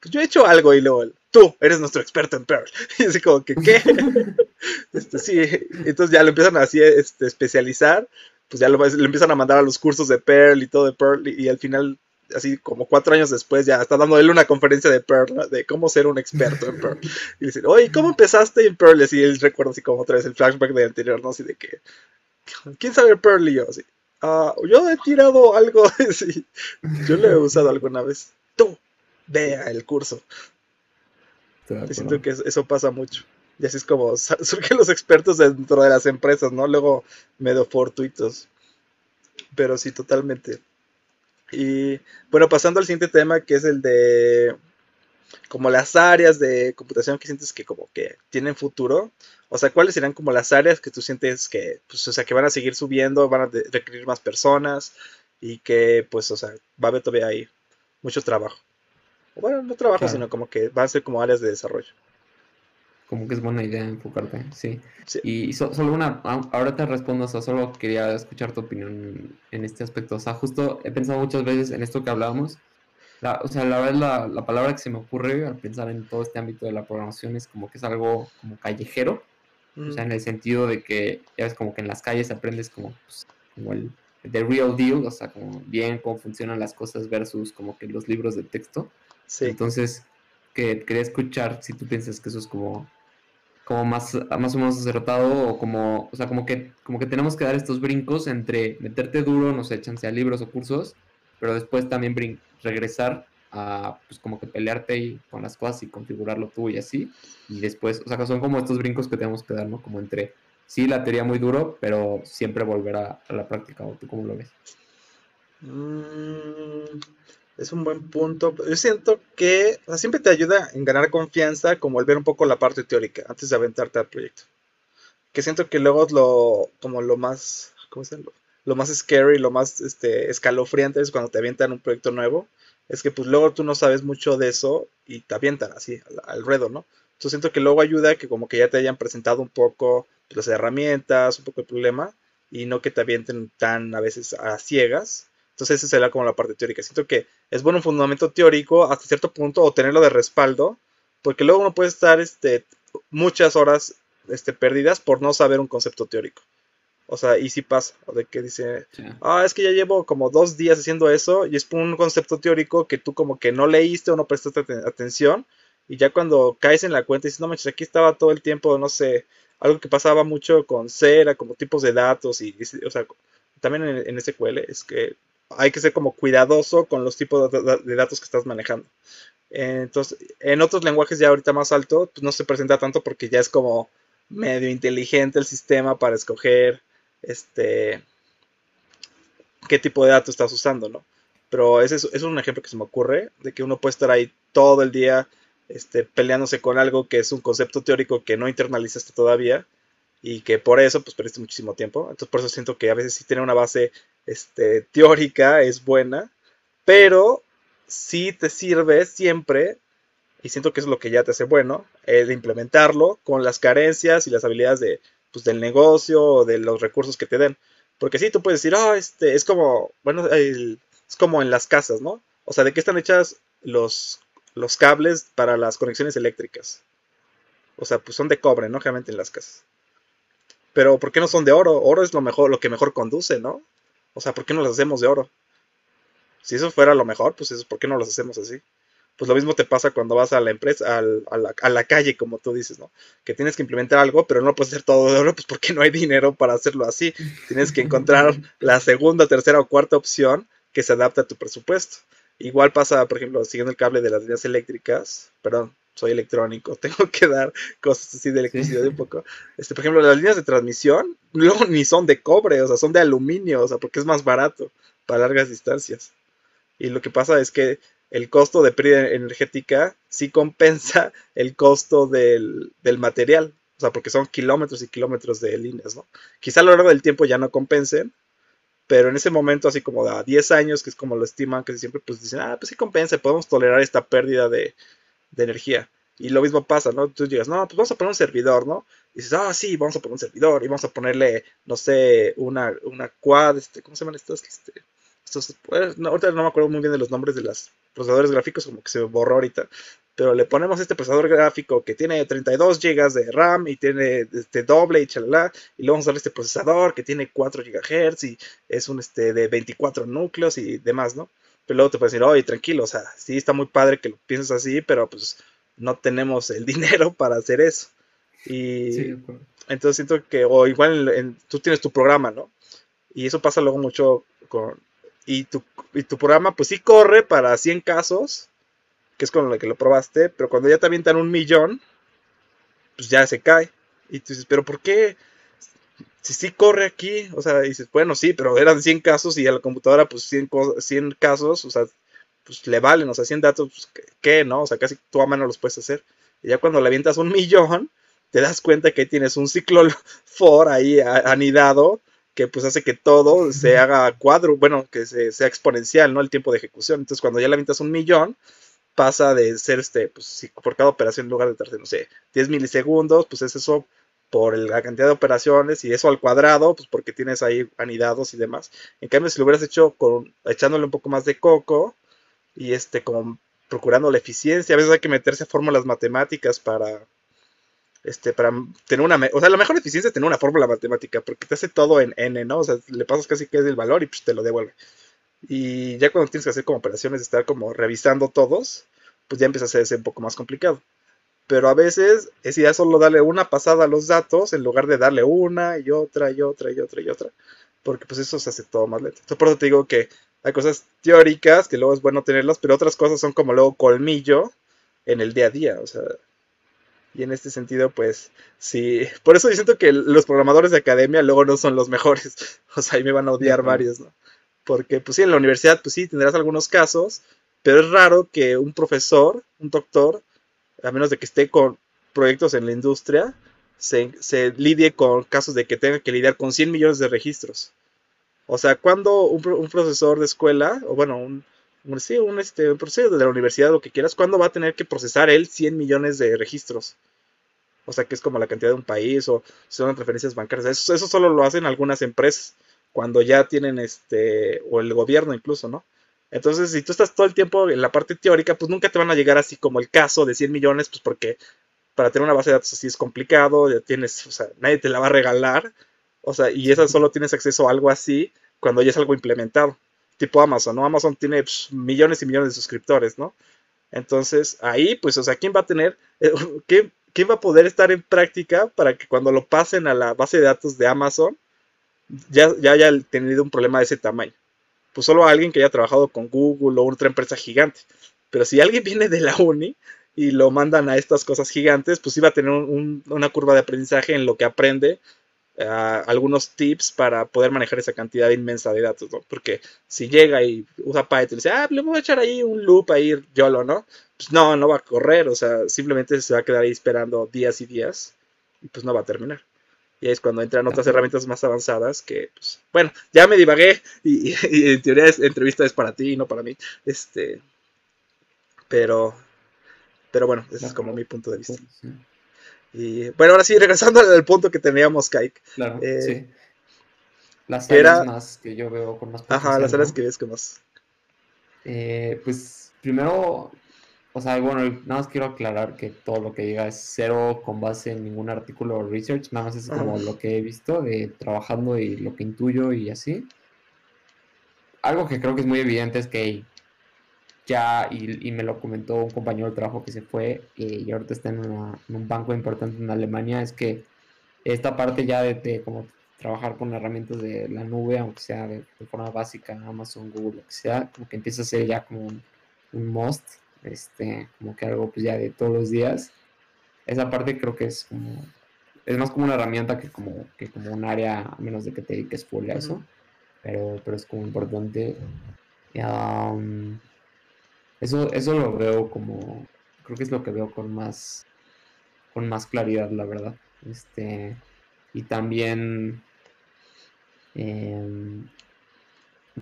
pues yo he hecho algo y luego, tú eres nuestro experto en Perl. Y así como que, ¿qué? este, sí, entonces ya lo empiezan así este, especializar pues ya lo, le empiezan a mandar a los cursos de Perl y todo de Perl y al final así como cuatro años después, ya está dando él una conferencia de Perl, de cómo ser un experto en Perl. Y dice, oye, ¿cómo empezaste en Perl? Y él recuerda así como otra vez el flashback del anterior, ¿no? Así de que, ¿quién sabe Perl? Y yo, así, ah, yo he tirado algo, así, yo lo he usado alguna vez. Tú, vea el curso. Siento que eso pasa mucho. Y así es como surgen los expertos dentro de las empresas, ¿no? Luego medio fortuitos. Pero sí, totalmente. Y bueno, pasando al siguiente tema, que es el de como las áreas de computación que sientes que como que tienen futuro. O sea, ¿cuáles serían como las áreas que tú sientes que, pues, o sea, que van a seguir subiendo, van a requerir más personas y que, pues, o sea, va a haber todavía ahí mucho trabajo. Bueno, no trabajo, sino como que van a ser como áreas de desarrollo como que es buena idea enfocarte, sí. Y solo una, ahora te respondo, o sea, solo quería escuchar tu opinión en este aspecto. O sea, justo he pensado muchas veces en esto que hablábamos. o sea, la verdad, la, palabra que se me ocurre al pensar en todo este ámbito de la programación es como que es algo como callejero. O sea, en el sentido de que ya ves como que en las calles aprendes como, pues, como el the real deal, o sea, como bien cómo funcionan las cosas versus como que los libros de texto. Sí. Entonces, que quería escuchar si tú piensas que eso es como como más, más o menos acertado o como, o sea, como que, como que tenemos que dar estos brincos entre meterte duro, no sé, chance a libros o cursos, pero después también regresar a, pues como que pelearte y con las cosas y configurarlo tú y así, y después, o sea, son como estos brincos que tenemos que dar, ¿no? Como entre, sí, la teoría muy duro, pero siempre volver a, la práctica, ¿o tú cómo lo ves? Mm, es un buen punto. Yo siento que siempre te ayuda en ganar confianza como volver un poco la parte teórica antes de aventarte al proyecto. Que siento que luego es lo, como lo más, ¿cómo se llama? Lo más scary, lo más este, escalofriante es cuando te avientan un proyecto nuevo. Es que pues luego tú no sabes mucho de eso y te avientan así al, ruedo, ¿no? Entonces siento que luego ayuda que como que ya te hayan presentado un poco las herramientas, un poco el problema y no que te avienten tan a veces a ciegas entonces esa sería como la parte teórica. Siento que es bueno un fundamento teórico hasta cierto punto o tenerlo de respaldo, porque luego uno puede estar este, muchas horas este, perdidas por no saber un concepto teórico. O sea, y sí pasa, o de que dice, Sí. ah, es que ya llevo como dos días haciendo eso y es por un concepto teórico que tú como que no leíste o no prestaste aten- atención y ya cuando caes en la cuenta y dices, no manches, aquí estaba todo el tiempo, no sé, algo que pasaba mucho con C era como tipos de datos y, y- o sea, también en, en SQL es que hay que ser como cuidadoso con los tipos de, datos que estás manejando. Entonces, en otros lenguajes ya ahorita más alto, pues no se presenta tanto porque ya es como medio inteligente el sistema para escoger este qué tipo de datos estás usando, ¿no? Pero ese es, ese es un ejemplo que se me ocurre de que uno puede estar ahí todo el día este, peleándose con algo que es un concepto teórico que no internalizaste todavía y que por eso pues perdiste muchísimo tiempo. Entonces por eso siento que a veces sí tener una base este, teórica es buena, pero sí te sirve siempre, y siento que es lo que ya te hace bueno, el implementarlo con las carencias y las habilidades de, pues, del negocio o de los recursos que te den. Porque sí, tú puedes decir, ah, este, es como, bueno, es como en las casas, ¿no? O sea, ¿de qué están hechas los, los cables para las conexiones eléctricas? O sea, pues son de cobre, ¿no? Generalmente en las casas. Pero ¿por qué no son de oro? Oro es lo mejor, lo que mejor conduce, ¿no? O sea, ¿por qué no las hacemos de oro? Si eso fuera lo mejor, pues eso, ¿por qué no las hacemos así? Pues lo mismo te pasa cuando vas a la empresa, al- a, la, a la calle, como tú dices, ¿no? Que tienes que implementar algo, pero no lo puedes hacer todo de oro, pues porque no hay dinero para hacerlo así. Tienes que encontrar la segunda, tercera o cuarta opción que se adapte a tu presupuesto. Igual pasa, por ejemplo, siguiendo el cable de las líneas eléctricas, perdón, soy electrónico, tengo que dar cosas así de electricidad un poco. Este, por ejemplo, las líneas de transmisión luego ni son de cobre, o sea, son de aluminio, o sea, porque es más barato para largas distancias. Y lo que pasa es que el costo de pérdida energética sí compensa el costo del, del material. O sea, porque son kilómetros y kilómetros de líneas, ¿no? Quizá a lo largo del tiempo ya no compensen, pero en ese momento, así como a 10 años, que es como lo estiman, que siempre pues dicen, ah, pues sí compensa, podemos tolerar esta pérdida de, de energía. Y lo mismo pasa, ¿no? Tú llegas, no, pues vamos a poner un servidor, ¿no? Y dices, ah, sí, vamos a poner un servidor y vamos a ponerle, no sé, una, una quad, este, ¿cómo se llaman estas? Este, estos, pues, no, ahorita no me acuerdo muy bien de los nombres de los procesadores gráficos, como que se borró ahorita. Pero le ponemos este procesador gráfico que tiene 32 GB de RAM y tiene este doble y chalala. Y luego vamos a darle este procesador que tiene 4 GHz y es un este de 24 núcleos y demás, ¿no? Pero luego te puedes decir, oye, tranquilo, o sea, sí está muy padre que lo pienses así, pero pues no tenemos el dinero para hacer eso. Y Sí, entonces siento que, o igual en- en- tú tienes tu programa, ¿no? Y eso pasa luego mucho con... Y tu, y tu programa pues sí corre para 100 casos, que es con lo que lo probaste, pero cuando ya te avientan un millón, pues ya se cae. Y tú dices, pero ¿por qué? Si sí corre aquí, o sea, dices, bueno, sí, pero eran 100 casos y a la computadora pues 100, co- 100 casos, o sea, pues le valen, o sea, 100 datos, pues, ¿qué- ¿qué, no? O sea, casi tú a mano los puedes hacer. Y ya cuando le avientas un millón, te das cuenta que ahí tienes un ciclo for ahí anidado que pues hace que todo se haga cuadro, bueno, que se- sea exponencial, ¿no? El tiempo de ejecución. Entonces, cuando ya le avientas un millón, pasa de ser este, pues si por cada operación en lugar de tardar, no sé, 10 milisegundos, pues es eso por la cantidad de operaciones y eso al cuadrado, pues porque tienes ahí anidados y demás. En cambio, si lo hubieras hecho con echándole un poco más de coco y este como procurando la eficiencia, a veces hay que meterse a fórmulas matemáticas para este para tener una, o sea, la mejor eficiencia es tener una fórmula matemática porque te hace todo en n, ¿no? O sea, le pasas casi que es el valor y pues te lo devuelve. Y ya cuando tienes que hacer como operaciones, estar como revisando todos, pues ya empieza a hacerse un poco más complicado. Pero a veces es ya solo darle una pasada a los datos en lugar de darle una y otra y otra y otra y otra. Porque pues eso se hace todo más lento. Entonces, por eso te digo que hay cosas teóricas que luego es bueno tenerlas, pero otras cosas son como luego colmillo en el día a día. O sea, y en este sentido, pues sí. Por eso yo siento que los programadores de academia luego no son los mejores. O sea, ahí me van a odiar varios, ¿no? Porque, pues sí, en la universidad, pues sí, tendrás algunos casos, pero es raro que un profesor, un doctor, a menos de que esté con proyectos en la industria, se, lidie con casos de que tenga que lidiar con 100 millones de registros. O sea, cuando un, pro- un profesor de escuela, o bueno, un, un, este, profesor de la universidad, lo que quieras, ¿cuándo va a tener que procesar él 100 millones de registros? O sea, que es como la cantidad de un país, o son transferencias bancarias. Eso, eso solo lo hacen algunas empresas, cuando ya tienen este, o el gobierno incluso, ¿no? Entonces, si tú estás todo el tiempo en la parte teórica, pues nunca te van a llegar así como el caso de 100 millones, pues porque para tener una base de datos así es complicado, ya tienes, o sea, nadie te la va a regalar. O sea, y esa solo tienes acceso a algo así cuando ya es algo implementado. Tipo Amazon, ¿no? Amazon tiene pues, millones y millones de suscriptores, ¿no? Entonces, ahí, pues, o sea, ¿quién va a tener, eh, ¿quién, quién va a poder estar en práctica para que cuando lo pasen a la base de datos de Amazon, ya, ya haya tenido un problema de ese tamaño? Pues solo alguien que haya trabajado con Google o otra empresa gigante. Pero si alguien viene de la uni y lo mandan a estas cosas gigantes, pues iba a tener una curva de aprendizaje en lo que aprende algunos tips para poder manejar esa cantidad inmensa de datos, ¿no? Porque si llega y usa Python y dice, ah, le voy a echar ahí un loop ahí, YOLO, ¿no? Pues no, no va a correr, o sea, simplemente se va a quedar ahí esperando días y días y pues no va a terminar. Y ahí es cuando entran otras herramientas más avanzadas que, pues, bueno, ya me divagué y, en teoría es, entrevista es para ti y no para mí. Este, pero, pero bueno, ese es como mi punto de vista. Y bueno, ahora sí, regresando al punto que teníamos, Kaik. Claro, eh, sí. Las áreas más que yo veo con más Ajá, las áreas que ves con más. Eh, pues primero, o sea, bueno, nada más quiero aclarar que todo lo que diga es cero con base en ningún artículo o research, nada más es como lo que he visto de trabajando y lo que intuyo y así. Algo que creo que es muy evidente es que ya, y, me lo comentó un compañero de trabajo que se fue eh, y ahorita está en, un banco importante en Alemania, es que esta parte ya de, como trabajar con herramientas de la nube, aunque sea de, forma básica, Amazon, Google, lo que sea, como que empieza a ser ya como un, un must, este, como que algo pues ya de todos los días. Esa parte creo que es como, es más como una herramienta que como, que como un área, a menos de que te dediques full a eso, pero, pero es como importante. Um, eso, eso lo veo como, creo que es lo que veo con más, con más claridad, la verdad. Este, y también, em,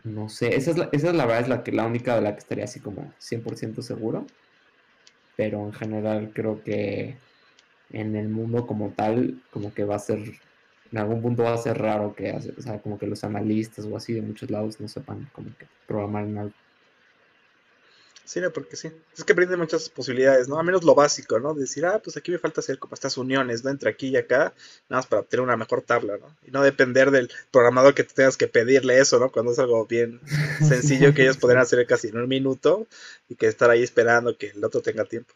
no sé, esa es, la, esa es la verdad, es la, que, la única de la que estaría así como 100% seguro. Pero en general creo que en el mundo como tal, como que va a ser, en algún punto va a ser raro que, o sea, como que los analistas o así de muchos lados no sepan como que programar en algo. Sí, no, porque sí. Es que brinda muchas posibilidades, ¿no? A menos lo básico, ¿no? Decir, ah, pues aquí me falta hacer como estas uniones, ¿no? Entre aquí y acá, nada más para obtener una mejor tabla, ¿no? Y no depender del programador que tengas que pedirle eso, ¿no? Cuando es algo bien sencillo que ellos podrían hacer casi en un minuto y que estar ahí esperando que el otro tenga tiempo.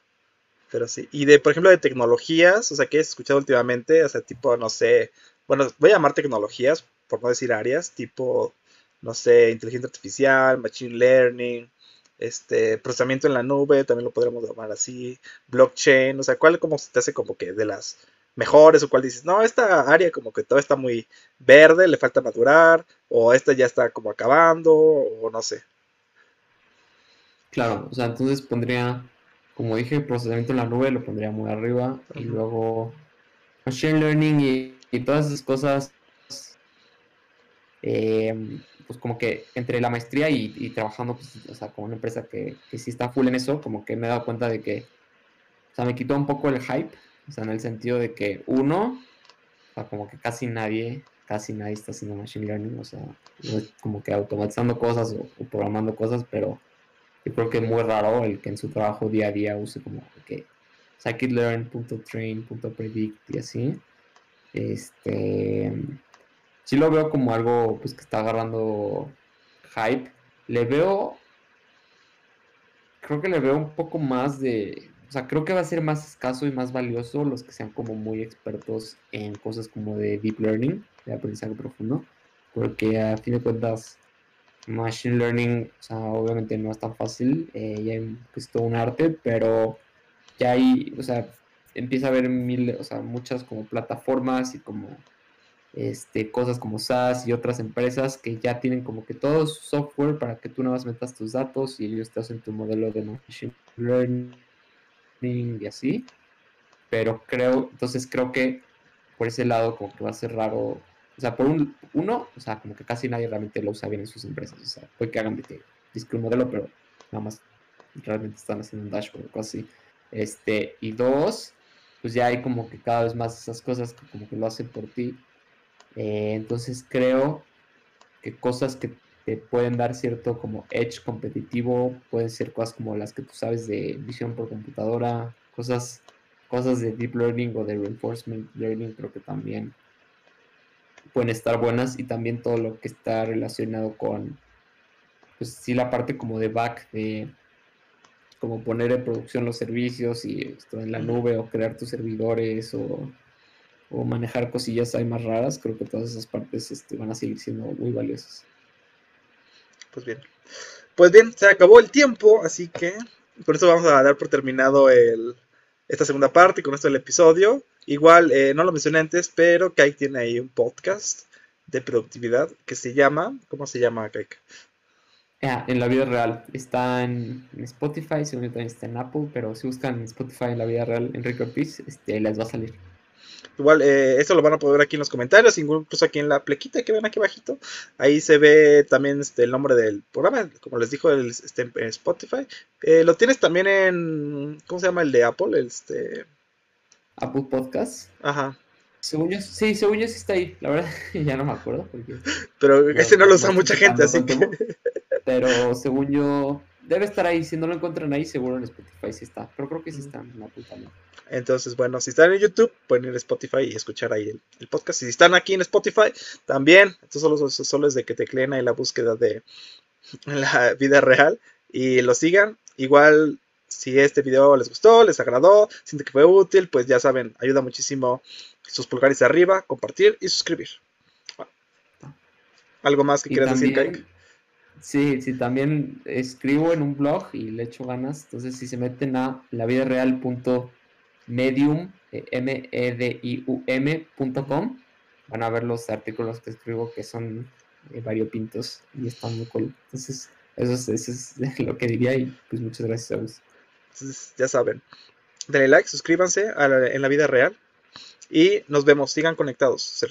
Pero sí. Y de, por ejemplo, de tecnologías, o sea, que has escuchado últimamente, o sea, tipo, no sé, bueno, voy a llamar tecnologías, por no decir áreas, tipo, no sé, inteligencia artificial, machine learning este, procesamiento en la nube, también lo podríamos llamar así, blockchain, o sea, ¿cuál como se te hace como que de las mejores o cuál dices, no, esta área como que todo está muy verde, le falta madurar, o esta ya está como acabando, o no sé. Claro, o sea, entonces pondría, como dije, procesamiento en la nube, lo pondría muy arriba, y luego machine learning y, y todas esas cosas. Eh, pues como que entre la maestría y, trabajando, pues, o sea, como una empresa que, que, sí está full en eso, como que me he dado cuenta de que, o sea, me quitó un poco el hype, o sea, en el sentido de que uno, o sea, como que casi nadie, casi nadie está haciendo machine learning, o sea, como que automatizando cosas o, programando cosas, pero yo creo que es muy raro el que en su trabajo día a día use como que scikit-learn.train.predict y así. Este sí lo veo como algo pues que está agarrando hype. Le veo, creo que le veo un poco más de, o sea, creo que va a ser más escaso y más valioso los que sean como muy expertos en cosas como de deep learning, de aprendizaje profundo, porque a fin de cuentas machine learning, o sea, obviamente no es tan fácil, eh, ya es todo un arte, pero ya hay, o sea, empieza a haber mil, o sea, muchas como plataformas y como este, cosas como SaaS y otras empresas que ya tienen como que todo su software para que tú nada más metas tus datos y ellos te hacen tu modelo de machine learning y así. Pero creo, entonces creo que por ese lado como que va a ser raro. O sea, por un, uno, o sea, como que casi nadie realmente lo usa bien en sus empresas. O sea, puede que hagan que un modelo, pero nada más realmente están haciendo un dashboard o cosas así. Este, y dos, pues ya hay como que cada vez más esas cosas que como que lo hacen por ti eh, entonces creo que cosas que te pueden dar cierto como edge competitivo pueden ser cosas como las que tú sabes de visión por computadora, cosas, cosas de deep learning o de reinforcement learning, creo que también pueden estar buenas y también todo lo que está relacionado con, pues sí, la parte como de back, de como poner en producción los servicios y esto en la nube o crear tus servidores o, o manejar cosillas ahí más raras, creo que todas esas partes este, van a seguir siendo muy valiosas. Pues bien. Pues bien, se acabó el tiempo, así que con esto vamos a dar por terminado el, esta segunda parte, con esto el episodio. Igual, eh, no lo mencioné antes, pero Kike tiene ahí un podcast de productividad que se llama, ¿cómo se llama Kike? Ah, en la vida real. Está en, Spotify, según yo también está en Apple, pero si buscan en Spotify en la vida real Enrique Ortiz, este, ahí les va a salir. Igual, eh, esto lo van a poder ver aquí en los comentarios, incluso aquí en la plequita que ven aquí abajito. Ahí se ve también este, el nombre del programa, como les dijo, el, este, en Spotify. Eh, lo tienes también en, ¿cómo se llama el de Apple? Este... Apple Podcast. Ajá. Según yo, sí, según yo sí está ahí, la verdad, ya no me acuerdo. Pero ese no lo usa mucha gente, así que... Pero según yo, debe estar ahí. Si no lo encuentran ahí, seguro en Spotify sí está. Pero creo que sí está en Entonces, bueno, si están en YouTube, pueden ir a Spotify y escuchar ahí el, podcast. Y si están aquí en Spotify, también. Entonces, solo, solo es de que tecleen ahí la búsqueda de la vida real y lo sigan. Igual, si este video les gustó, les agradó, sienten que fue útil, pues ya saben, ayuda muchísimo sus pulgares arriba, compartir y suscribir. ¿Algo más que quieras decir, Kike? Sí, sí, también escribo en un blog y le echo ganas. Entonces, si se meten a lavidareal.medium, eh, m e d i u m.com, van a ver los artículos que escribo que son eh, variopintos y están muy cool. Entonces, eso es, eso es, lo que diría y pues muchas gracias a vos. Entonces, ya saben, denle like, suscríbanse a en la vida real y nos vemos. Sigan conectados. Se